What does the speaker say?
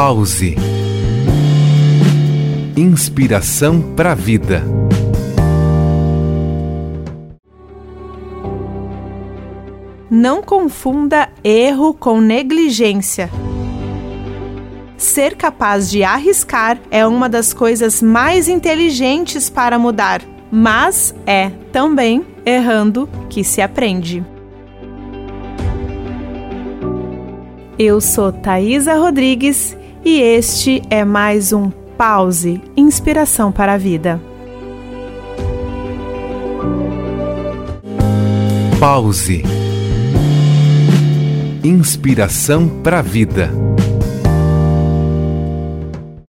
Pause. Inspiração para a vida. Não confunda erro com negligência. Ser capaz de arriscar é uma das coisas mais inteligentes para mudar, mas é também errando que se aprende. Eu sou Thaisa Rodrigues e este é mais um Pause Inspiração para a Vida. Pause. Inspiração para a vida.